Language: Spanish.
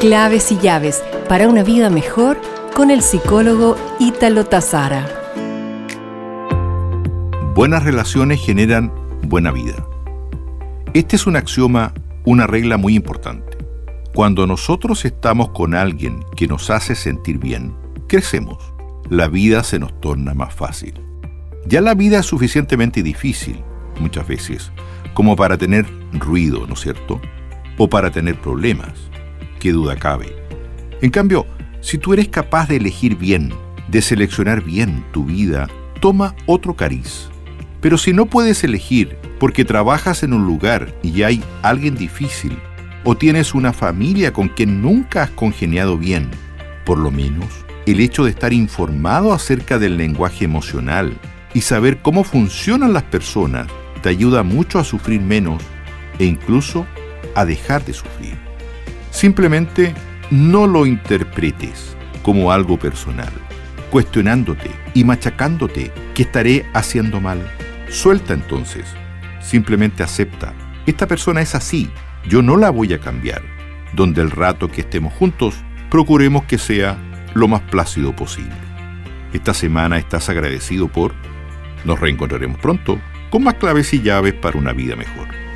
Claves y llaves para una vida mejor con el psicólogo Ítalo Tazara. Buenas relaciones generan buena vida. Este es un axioma, una regla muy importante. Cuando nosotros estamos con alguien que nos hace sentir bien, crecemos. La vida se nos torna más fácil. Ya la vida es suficientemente difícil, muchas veces, como para tener ruido, ¿no es cierto? O para tener problemas. Qué duda cabe. En cambio, si tú eres capaz de elegir bien, de seleccionar bien tu vida, toma otro cariz. Pero si no puedes elegir porque trabajas en un lugar y hay alguien difícil, o tienes una familia con quien nunca has congeniado bien, por lo menos el hecho de estar informado acerca del lenguaje emocional y saber cómo funcionan las personas te ayuda mucho a sufrir menos e incluso a dejar de sufrir. Simplemente no lo interpretes como algo personal, cuestionándote y machacándote que estaré haciendo mal. Suelta entonces. Simplemente acepta. Esta persona es así. Yo no la voy a cambiar. Donde el rato que estemos juntos, procuremos que sea lo más plácido posible. Esta semana estás agradecido por... Nos reencontraremos pronto con más claves y llaves para una vida mejor.